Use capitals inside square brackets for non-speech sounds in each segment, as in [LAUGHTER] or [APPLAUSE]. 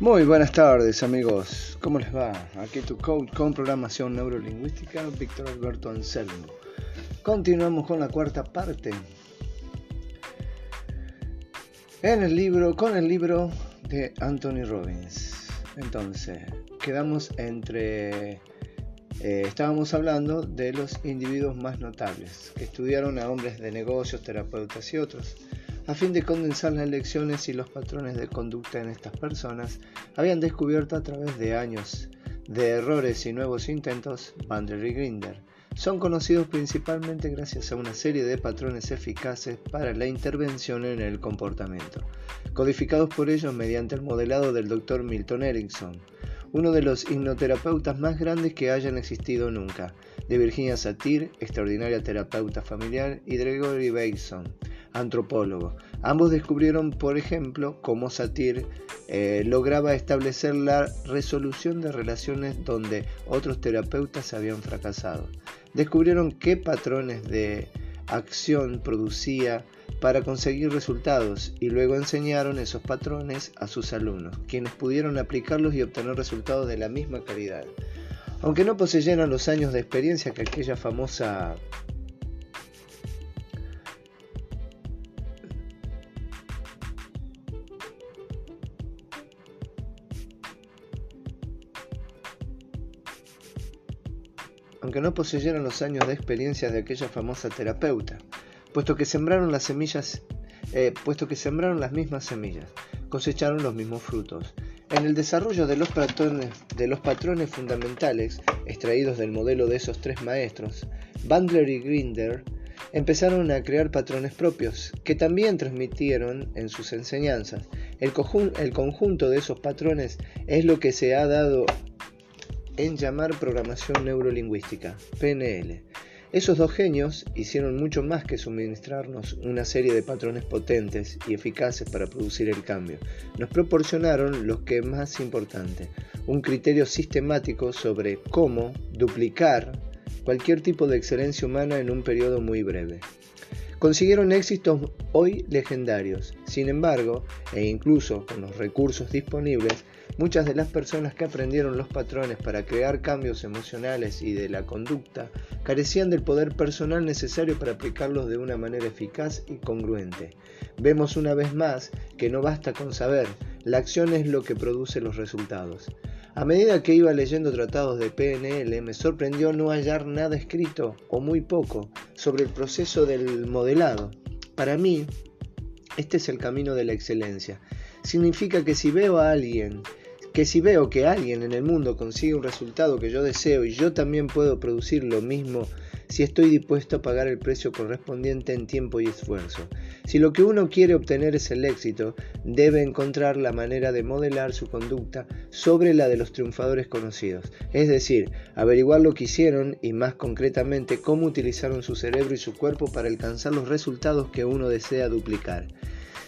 Muy buenas tardes amigos, ¿cómo les va? Aquí tu coach con programación neurolingüística, Víctor Alberto Anselmo. Continuamos con la cuarta parte. En el libro, con el libro de Anthony Robbins. Entonces, quedamos entre... Eh, estábamos hablando de los individuos más notables, que estudiaron a hombres de negocios, terapeutas y otros a fin de condensar las lecciones y los patrones de conducta en estas personas, habían descubierto a través de años de errores y nuevos intentos Bander y Grinder. Son conocidos principalmente gracias a una serie de patrones eficaces para la intervención en el comportamiento, codificados por ellos mediante el modelado del Dr. Milton Erickson, uno de los hipnoterapeutas más grandes que hayan existido nunca, de Virginia Satir, extraordinaria terapeuta familiar, y Gregory Bateson, antropólogo. Ambos descubrieron, por ejemplo, cómo Satir eh, lograba establecer la resolución de relaciones donde otros terapeutas habían fracasado. Descubrieron qué patrones de acción producía para conseguir resultados y luego enseñaron esos patrones a sus alumnos, quienes pudieron aplicarlos y obtener resultados de la misma calidad. Aunque no poseyeran los años de experiencia que aquella famosa aunque no poseyeron los años de experiencia de aquella famosa terapeuta, puesto que sembraron las semillas, eh, puesto que sembraron las mismas semillas, cosecharon los mismos frutos. En el desarrollo de los, patrones, de los patrones fundamentales extraídos del modelo de esos tres maestros, Bandler y Grinder empezaron a crear patrones propios, que también transmitieron en sus enseñanzas. El, el conjunto de esos patrones es lo que se ha dado en llamar programación neurolingüística, PNL. Esos dos genios hicieron mucho más que suministrarnos una serie de patrones potentes y eficaces para producir el cambio. Nos proporcionaron lo que es más importante, un criterio sistemático sobre cómo duplicar cualquier tipo de excelencia humana en un periodo muy breve. Consiguieron éxitos hoy legendarios, sin embargo, e incluso con los recursos disponibles, Muchas de las personas que aprendieron los patrones para crear cambios emocionales y de la conducta carecían del poder personal necesario para aplicarlos de una manera eficaz y congruente. Vemos una vez más que no basta con saber, la acción es lo que produce los resultados. A medida que iba leyendo tratados de PNL, me sorprendió no hallar nada escrito, o muy poco, sobre el proceso del modelado. Para mí, este es el camino de la excelencia. Significa que si veo a alguien que si veo que alguien en el mundo consigue un resultado que yo deseo y yo también puedo producir lo mismo si estoy dispuesto a pagar el precio correspondiente en tiempo y esfuerzo. Si lo que uno quiere obtener es el éxito, debe encontrar la manera de modelar su conducta sobre la de los triunfadores conocidos, es decir, averiguar lo que hicieron y más concretamente cómo utilizaron su cerebro y su cuerpo para alcanzar los resultados que uno desea duplicar.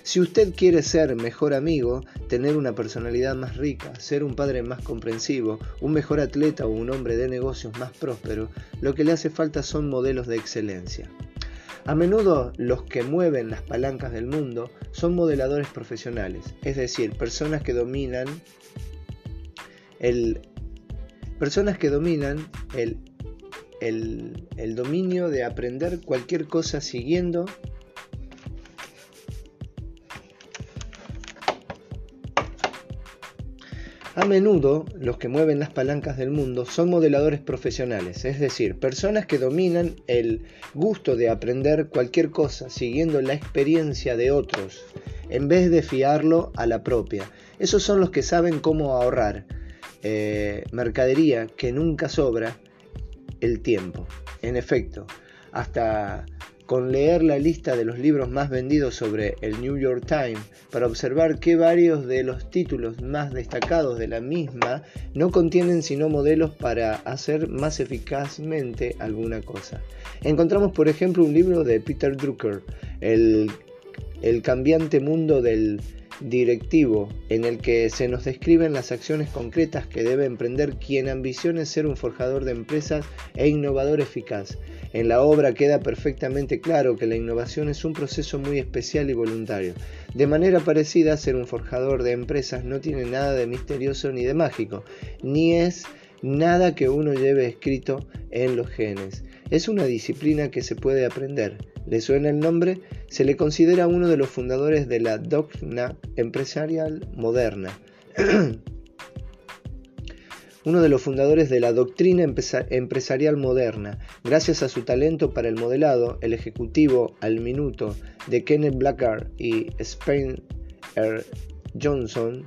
Si usted quiere ser mejor amigo, tener una personalidad más rica, ser un padre más comprensivo, un mejor atleta o un hombre de negocios más próspero, lo que le hace falta son modelos de excelencia. A menudo los que mueven las palancas del mundo son modeladores profesionales, es decir, personas que dominan el personas que dominan el, el, el dominio de aprender cualquier cosa siguiendo A menudo los que mueven las palancas del mundo son modeladores profesionales, es decir, personas que dominan el gusto de aprender cualquier cosa siguiendo la experiencia de otros, en vez de fiarlo a la propia. Esos son los que saben cómo ahorrar eh, mercadería que nunca sobra el tiempo. En efecto, hasta con leer la lista de los libros más vendidos sobre el New York Times para observar que varios de los títulos más destacados de la misma no contienen sino modelos para hacer más eficazmente alguna cosa. Encontramos por ejemplo un libro de Peter Drucker, El, el cambiante mundo del directivo en el que se nos describen las acciones concretas que debe emprender quien ambicione ser un forjador de empresas e innovador eficaz. En la obra queda perfectamente claro que la innovación es un proceso muy especial y voluntario. De manera parecida, ser un forjador de empresas no tiene nada de misterioso ni de mágico, ni es nada que uno lleve escrito en los genes. Es una disciplina que se puede aprender. ¿Le suena el nombre? Se le considera uno de los fundadores de la doctrina empresarial moderna. [CLEARS THROAT] uno de los fundadores de la doctrina empresarial moderna, gracias a su talento para el modelado, el ejecutivo al minuto de Kenneth Blackard y Spencer Johnson,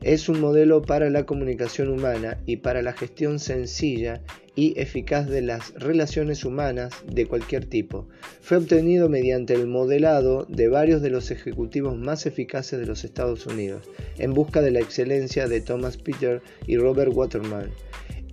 es un modelo para la comunicación humana y para la gestión sencilla y eficaz de las relaciones humanas de cualquier tipo. Fue obtenido mediante el modelado de varios de los ejecutivos más eficaces de los Estados Unidos, en busca de la excelencia de Thomas Peter y Robert Waterman.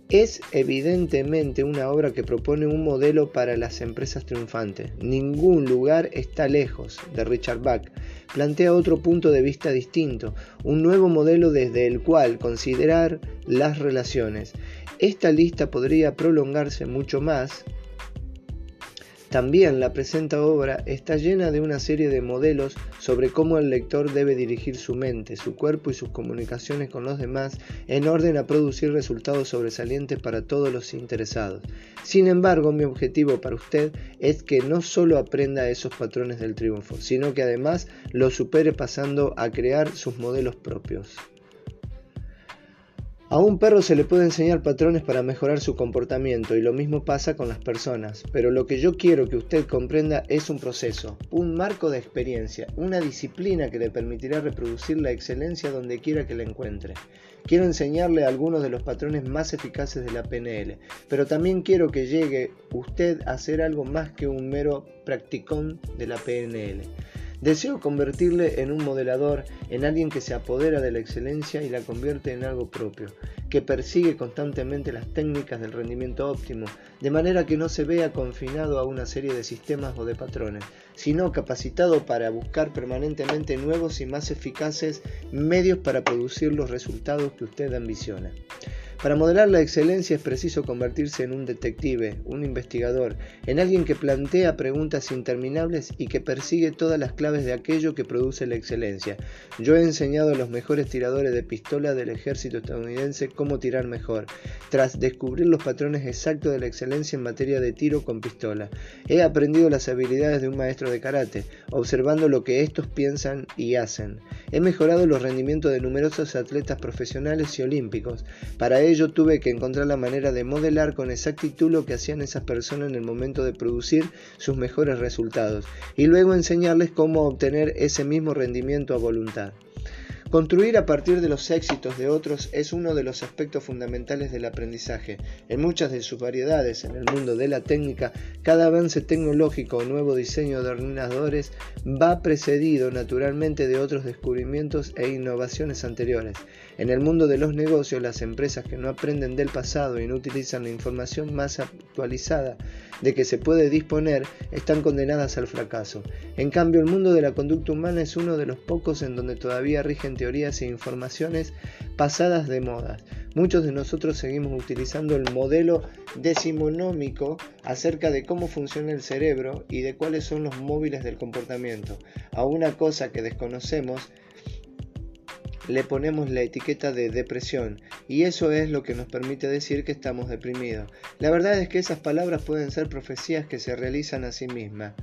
Es evidentemente una obra que propone un modelo para las empresas triunfantes. Ningún lugar está lejos de Richard Bach. Plantea otro punto de vista distinto, un nuevo modelo desde el cual considerar las relaciones. Esta lista podría prolongarse mucho más, también la presenta obra está llena de una serie de modelos sobre cómo el lector debe dirigir su mente, su cuerpo y sus comunicaciones con los demás en orden a producir resultados sobresalientes para todos los interesados. Sin embargo, mi objetivo para usted es que no solo aprenda esos patrones del triunfo, sino que además los supere pasando a crear sus modelos propios. A un perro se le puede enseñar patrones para mejorar su comportamiento y lo mismo pasa con las personas, pero lo que yo quiero que usted comprenda es un proceso, un marco de experiencia, una disciplina que le permitirá reproducir la excelencia donde quiera que la encuentre. Quiero enseñarle algunos de los patrones más eficaces de la PNL, pero también quiero que llegue usted a ser algo más que un mero practicón de la PNL. Deseo convertirle en un modelador, en alguien que se apodera de la excelencia y la convierte en algo propio, que persigue constantemente las técnicas del rendimiento óptimo, de manera que no se vea confinado a una serie de sistemas o de patrones, sino capacitado para buscar permanentemente nuevos y más eficaces medios para producir los resultados que usted ambiciona. Para modelar la excelencia es preciso convertirse en un detective, un investigador, en alguien que plantea preguntas interminables y que persigue todas las claves de aquello que produce la excelencia. Yo he enseñado a los mejores tiradores de pistola del ejército estadounidense cómo tirar mejor, tras descubrir los patrones exactos de la excelencia en materia de tiro con pistola. He aprendido las habilidades de un maestro de karate, observando lo que estos piensan y hacen. He mejorado los rendimientos de numerosos atletas profesionales y olímpicos. Para ello tuve que encontrar la manera de modelar con exactitud lo que hacían esas personas en el momento de producir sus mejores resultados y luego enseñarles cómo obtener ese mismo rendimiento a voluntad. Construir a partir de los éxitos de otros es uno de los aspectos fundamentales del aprendizaje. En muchas de sus variedades en el mundo de la técnica, cada avance tecnológico o nuevo diseño de ordenadores va precedido naturalmente de otros descubrimientos e innovaciones anteriores. En el mundo de los negocios, las empresas que no aprenden del pasado y no utilizan la información más actualizada de que se puede disponer están condenadas al fracaso. En cambio, el mundo de la conducta humana es uno de los pocos en donde todavía rigen teorías e informaciones pasadas de moda. Muchos de nosotros seguimos utilizando el modelo decimonómico acerca de cómo funciona el cerebro y de cuáles son los móviles del comportamiento. A una cosa que desconocemos le ponemos la etiqueta de depresión y eso es lo que nos permite decir que estamos deprimidos. La verdad es que esas palabras pueden ser profecías que se realizan a sí mismas.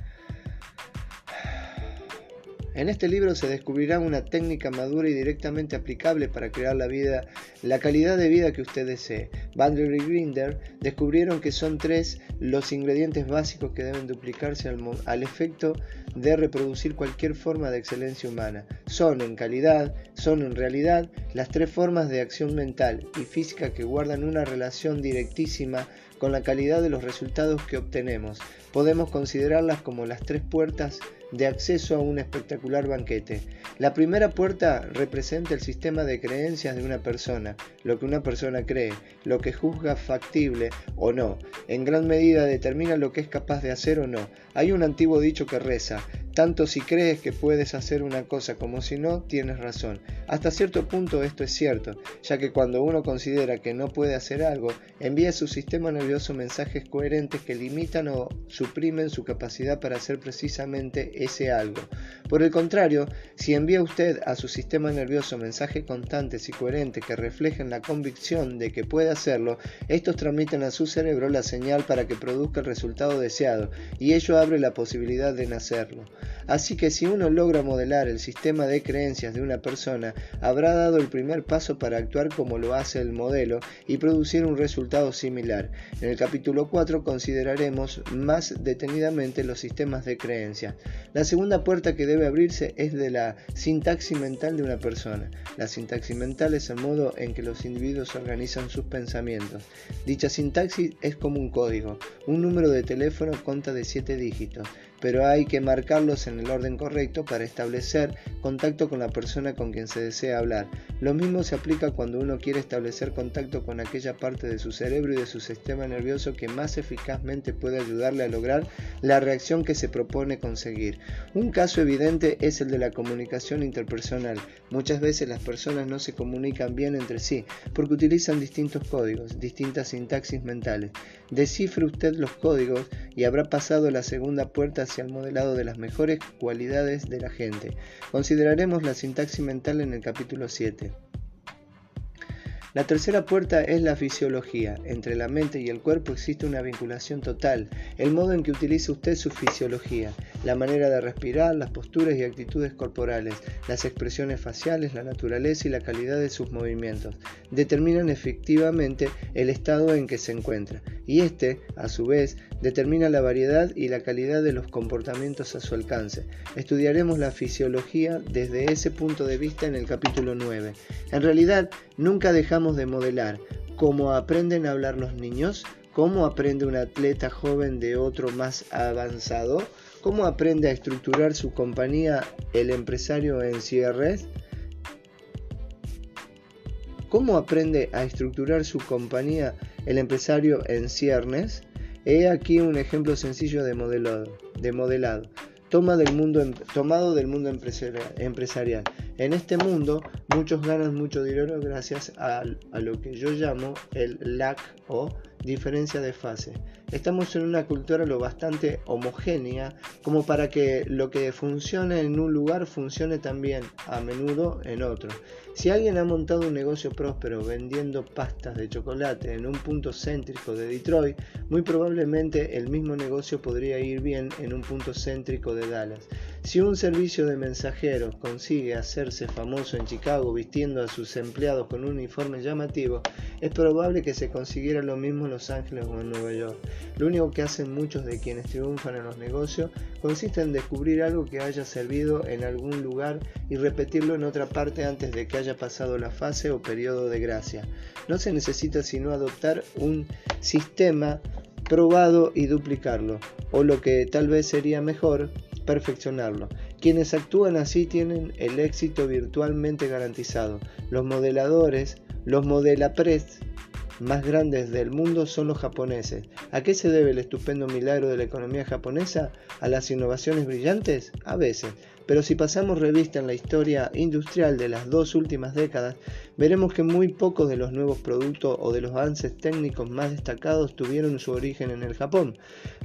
En este libro se descubrirá una técnica madura y directamente aplicable para crear la vida, la calidad de vida que usted desee. Bandler y Grinder descubrieron que son tres los ingredientes básicos que deben duplicarse al, al efecto de reproducir cualquier forma de excelencia humana. Son en calidad, son en realidad las tres formas de acción mental y física que guardan una relación directísima con la calidad de los resultados que obtenemos. Podemos considerarlas como las tres puertas de acceso a un espectacular banquete. La primera puerta representa el sistema de creencias de una persona, lo que una persona cree, lo que juzga factible o no. En gran medida determina lo que es capaz de hacer o no. Hay un antiguo dicho que reza, tanto si crees que puedes hacer una cosa como si no, tienes razón. Hasta cierto punto esto es cierto, ya que cuando uno considera que no puede hacer algo, envía a su sistema nervioso mensajes coherentes que limitan o suprimen su capacidad para hacer precisamente algo. Por el contrario, si envía usted a su sistema nervioso mensajes constantes y coherentes que reflejen la convicción de que puede hacerlo, estos transmiten a su cerebro la señal para que produzca el resultado deseado, y ello abre la posibilidad de nacerlo. Así que si uno logra modelar el sistema de creencias de una persona, habrá dado el primer paso para actuar como lo hace el modelo y producir un resultado similar. En el capítulo 4 consideraremos más detenidamente los sistemas de creencias. La segunda puerta que debe abrirse es de la sintaxis mental de una persona. La sintaxis mental es el modo en que los individuos organizan sus pensamientos. Dicha sintaxis es como un código. Un número de teléfono conta de 7 dígitos pero hay que marcarlos en el orden correcto para establecer contacto con la persona con quien se desea hablar. Lo mismo se aplica cuando uno quiere establecer contacto con aquella parte de su cerebro y de su sistema nervioso que más eficazmente puede ayudarle a lograr la reacción que se propone conseguir. Un caso evidente es el de la comunicación interpersonal. Muchas veces las personas no se comunican bien entre sí porque utilizan distintos códigos, distintas sintaxis mentales. Descifre usted los códigos y habrá pasado la segunda puerta el modelado de las mejores cualidades de la gente. Consideraremos la sintaxis mental en el capítulo 7. La tercera puerta es la fisiología. Entre la mente y el cuerpo existe una vinculación total. El modo en que utiliza usted su fisiología, la manera de respirar, las posturas y actitudes corporales, las expresiones faciales, la naturaleza y la calidad de sus movimientos, determinan efectivamente el estado en que se encuentra. Y este, a su vez, determina la variedad y la calidad de los comportamientos a su alcance. Estudiaremos la fisiología desde ese punto de vista en el capítulo 9. En realidad, nunca dejamos de modelar cómo aprenden a hablar los niños, cómo aprende un atleta joven de otro más avanzado, cómo aprende a estructurar su compañía el empresario en cierres, cómo aprende a estructurar su compañía el empresario en ciernes, He aquí un ejemplo sencillo de modelado. De modelado. Toma del mundo, em, tomado del mundo empresarial. En este mundo muchos ganan mucho dinero gracias a, a lo que yo llamo el lag o diferencia de fase. Estamos en una cultura lo bastante homogénea como para que lo que funcione en un lugar funcione también a menudo en otro. Si alguien ha montado un negocio próspero vendiendo pastas de chocolate en un punto céntrico de Detroit, muy probablemente el mismo negocio podría ir bien en un punto céntrico de Dallas. Si un servicio de mensajeros consigue hacerse famoso en Chicago vistiendo a sus empleados con un uniforme llamativo, es probable que se consiguiera lo mismo en Los Ángeles o en Nueva York. Lo único que hacen muchos de quienes triunfan en los negocios consiste en descubrir algo que haya servido en algún lugar y repetirlo en otra parte antes de que haya pasado la fase o periodo de gracia. No se necesita sino adoptar un sistema probado y duplicarlo, o lo que tal vez sería mejor, perfeccionarlo. Quienes actúan así tienen el éxito virtualmente garantizado. Los modeladores, los modelapres más grandes del mundo son los japoneses. ¿A qué se debe el estupendo milagro de la economía japonesa? ¿A las innovaciones brillantes? A veces. Pero si pasamos revista en la historia industrial de las dos últimas décadas, veremos que muy pocos de los nuevos productos o de los avances técnicos más destacados tuvieron su origen en el Japón.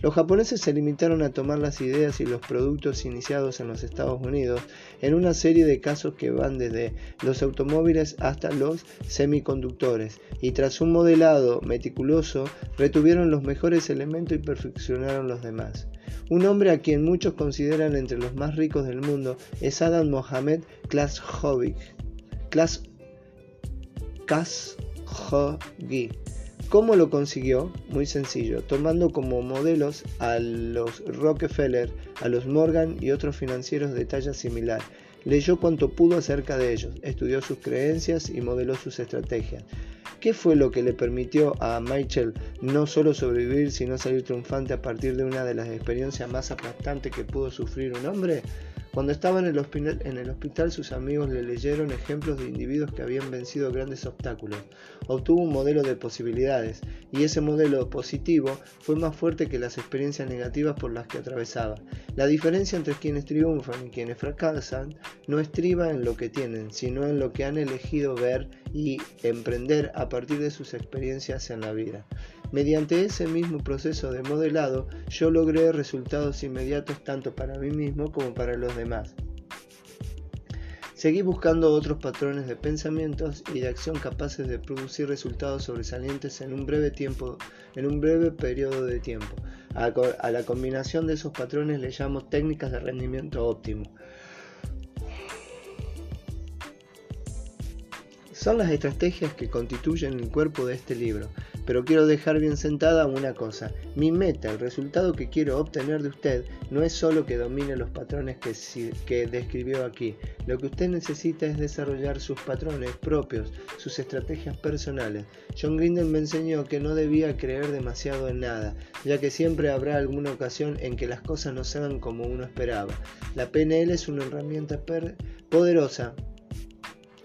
Los japoneses se limitaron a tomar las ideas y los productos iniciados en los Estados Unidos en una serie de casos que van desde los automóviles hasta los semiconductores, y tras un modelado meticuloso retuvieron los mejores elementos y perfeccionaron los demás. Un hombre a quien muchos consideran entre los más ricos del mundo es Adam Mohamed Khashoggi. ¿Cómo lo consiguió? Muy sencillo, tomando como modelos a los Rockefeller, a los Morgan y otros financieros de talla similar. Leyó cuanto pudo acerca de ellos, estudió sus creencias y modeló sus estrategias. ¿Qué fue lo que le permitió a Michael no solo sobrevivir, sino salir triunfante a partir de una de las experiencias más aplastantes que pudo sufrir un hombre? Cuando estaba en el, hospital, sus amigos le leyeron ejemplos de individuos que habían vencido grandes obstáculos. Obtuvo un modelo de posibilidades, y ese modelo positivo fue más fuerte que las experiencias negativas por las que atravesaba. La diferencia entre quienes triunfan y quienes fracasan no estriba en lo que tienen, sino en lo que han elegido ver y emprender a partir de sus experiencias en la vida. Mediante ese mismo proceso de modelado, yo logré resultados inmediatos tanto para mí mismo como para los demás. Seguí buscando otros patrones de pensamientos y de acción capaces de producir resultados sobresalientes en un breve tiempo, en un breve periodo de tiempo. A, a la combinación de esos patrones le llamo técnicas de rendimiento óptimo. Son las estrategias que constituyen el cuerpo de este libro, pero quiero dejar bien sentada una cosa. Mi meta, el resultado que quiero obtener de usted, no es solo que domine los patrones que, describió aquí. Lo que usted necesita es desarrollar sus patrones propios, sus estrategias personales. John Grinden me enseñó que no debía creer demasiado en nada, ya que siempre habrá alguna ocasión en que las cosas no sean como uno esperaba. La PNL es una herramienta poderosa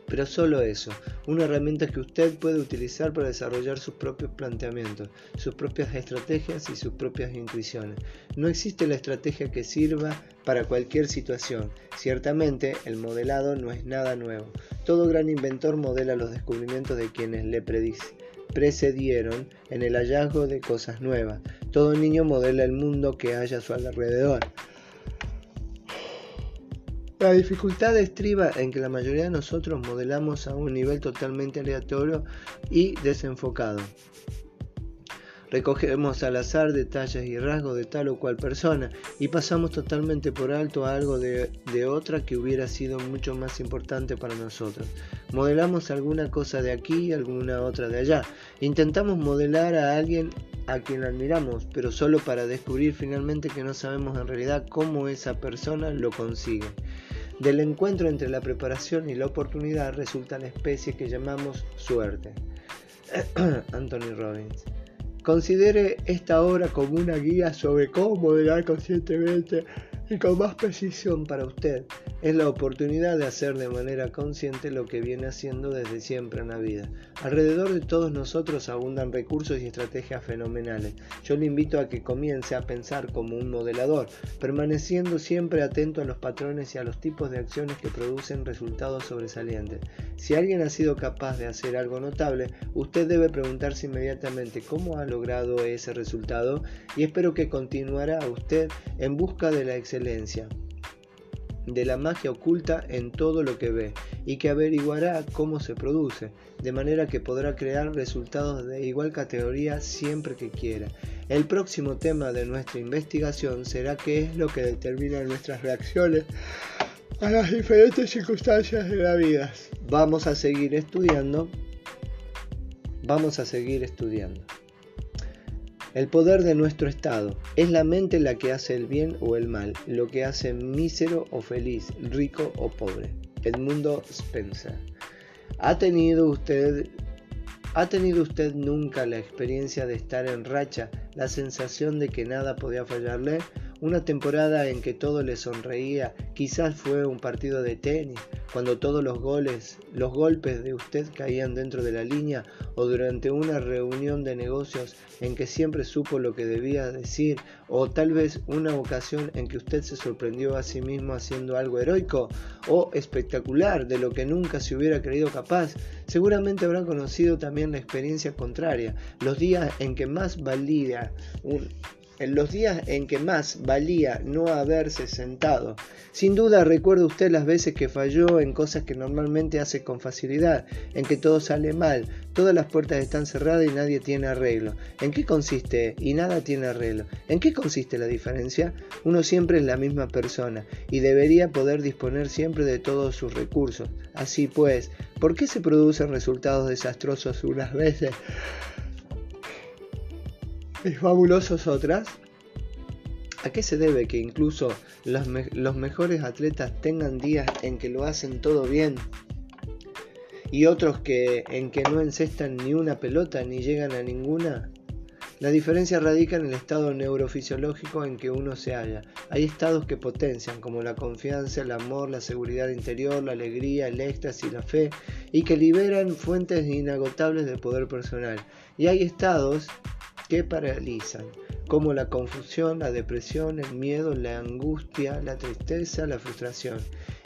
pero solo eso, una herramienta que usted puede utilizar para desarrollar sus propios planteamientos, sus propias estrategias y sus propias intuiciones. No existe la estrategia que sirva para cualquier situación. Ciertamente, el modelado no es nada nuevo. Todo gran inventor modela los descubrimientos de quienes le precedieron en el hallazgo de cosas nuevas. Todo niño modela el mundo que haya a su alrededor. La dificultad estriba en que la mayoría de nosotros modelamos a un nivel totalmente aleatorio y desenfocado. Recogemos al azar detalles y rasgos de tal o cual persona y pasamos totalmente por alto algo de, de, otra que hubiera sido mucho más importante para nosotros. Modelamos alguna cosa de aquí y alguna otra de allá. Intentamos modelar a alguien a quien admiramos, pero solo para descubrir finalmente que no sabemos en realidad cómo esa persona lo consigue. Del encuentro entre la preparación y la oportunidad resulta la especie que llamamos suerte. [CLEARS THROAT] Anthony Robbins. Considere esta obra como una guía sobre cómo modelar conscientemente y con más precisión para usted es la oportunidad de hacer de manera consciente lo que viene haciendo desde siempre en la vida. Alrededor de todos nosotros abundan recursos y estrategias fenomenales. Yo le invito a que comience a pensar como un modelador, permaneciendo siempre atento a los patrones y a los tipos de acciones que producen resultados sobresalientes. Si alguien ha sido capaz de hacer algo notable, usted debe preguntarse inmediatamente cómo ha logrado ese resultado y espero que continuará usted en busca de la excelencia de la magia oculta en todo lo que ve y que averiguará cómo se produce, de manera que podrá crear resultados de igual categoría siempre que quiera. El próximo tema de nuestra investigación será qué es lo que determina nuestras reacciones a las diferentes circunstancias de la vida. Vamos a seguir estudiando. Vamos a seguir estudiando. El poder de nuestro estado. Es la mente la que hace el bien o el mal, lo que hace mísero o feliz, rico o pobre. Edmundo Spencer. ¿Ha tenido usted ¿Ha tenido usted nunca la experiencia de estar en racha, la sensación de que nada podía fallarle? Una temporada en que todo le sonreía, quizás fue un partido de tenis, cuando todos los goles, los golpes de usted caían dentro de la línea, o durante una reunión de negocios en que siempre supo lo que debía decir, o tal vez una ocasión en que usted se sorprendió a sí mismo haciendo algo heroico o espectacular de lo que nunca se hubiera creído capaz. Seguramente habrá conocido también la experiencia contraria, los días en que más valía un, en los días en que más valía no haberse sentado. Sin duda recuerda usted las veces que falló en cosas que normalmente hace con facilidad, en que todo sale mal, todas las puertas están cerradas y nadie tiene arreglo. ¿En qué consiste? Y nada tiene arreglo. ¿En qué consiste la diferencia? Uno siempre es la misma persona y debería poder disponer siempre de todos sus recursos. Así pues, ¿por qué se producen resultados desastrosos unas veces? Y fabulosos otras. ¿A qué se debe que incluso los, los mejores atletas tengan días en que lo hacen todo bien y otros que en que no encestan ni una pelota ni llegan a ninguna? La diferencia radica en el estado neurofisiológico en que uno se halla. Hay estados que potencian, como la confianza, el amor, la seguridad interior, la alegría, el éxtasis, la fe, y que liberan fuentes inagotables de poder personal. Y hay estados que paralizan, como la confusión, la depresión, el miedo, la angustia, la tristeza, la frustración,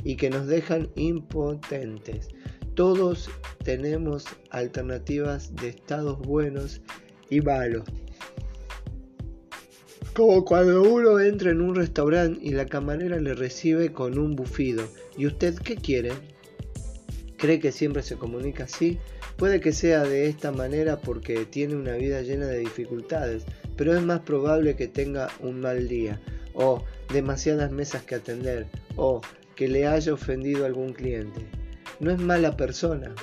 y que nos dejan impotentes. Todos tenemos alternativas de estados buenos y malos. Como cuando uno entra en un restaurante y la camarera le recibe con un bufido. ¿Y usted qué quiere? ¿Cree que siempre se comunica así? Puede que sea de esta manera porque tiene una vida llena de dificultades, pero es más probable que tenga un mal día, o demasiadas mesas que atender, o que le haya ofendido a algún cliente. No es mala persona,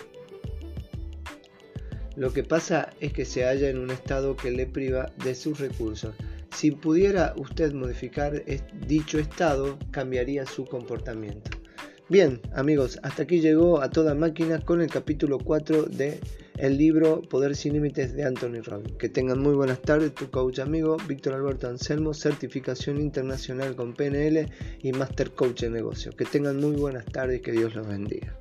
lo que pasa es que se halla en un estado que le priva de sus recursos. Si pudiera usted modificar dicho estado, cambiaría su comportamiento. Bien, amigos, hasta aquí llegó a toda máquina con el capítulo 4 de el libro Poder sin Límites de Anthony Robbins. Que tengan muy buenas tardes, tu coach amigo Víctor Alberto Anselmo, certificación internacional con PNL y Master Coach en negocio. Que tengan muy buenas tardes y que Dios los bendiga.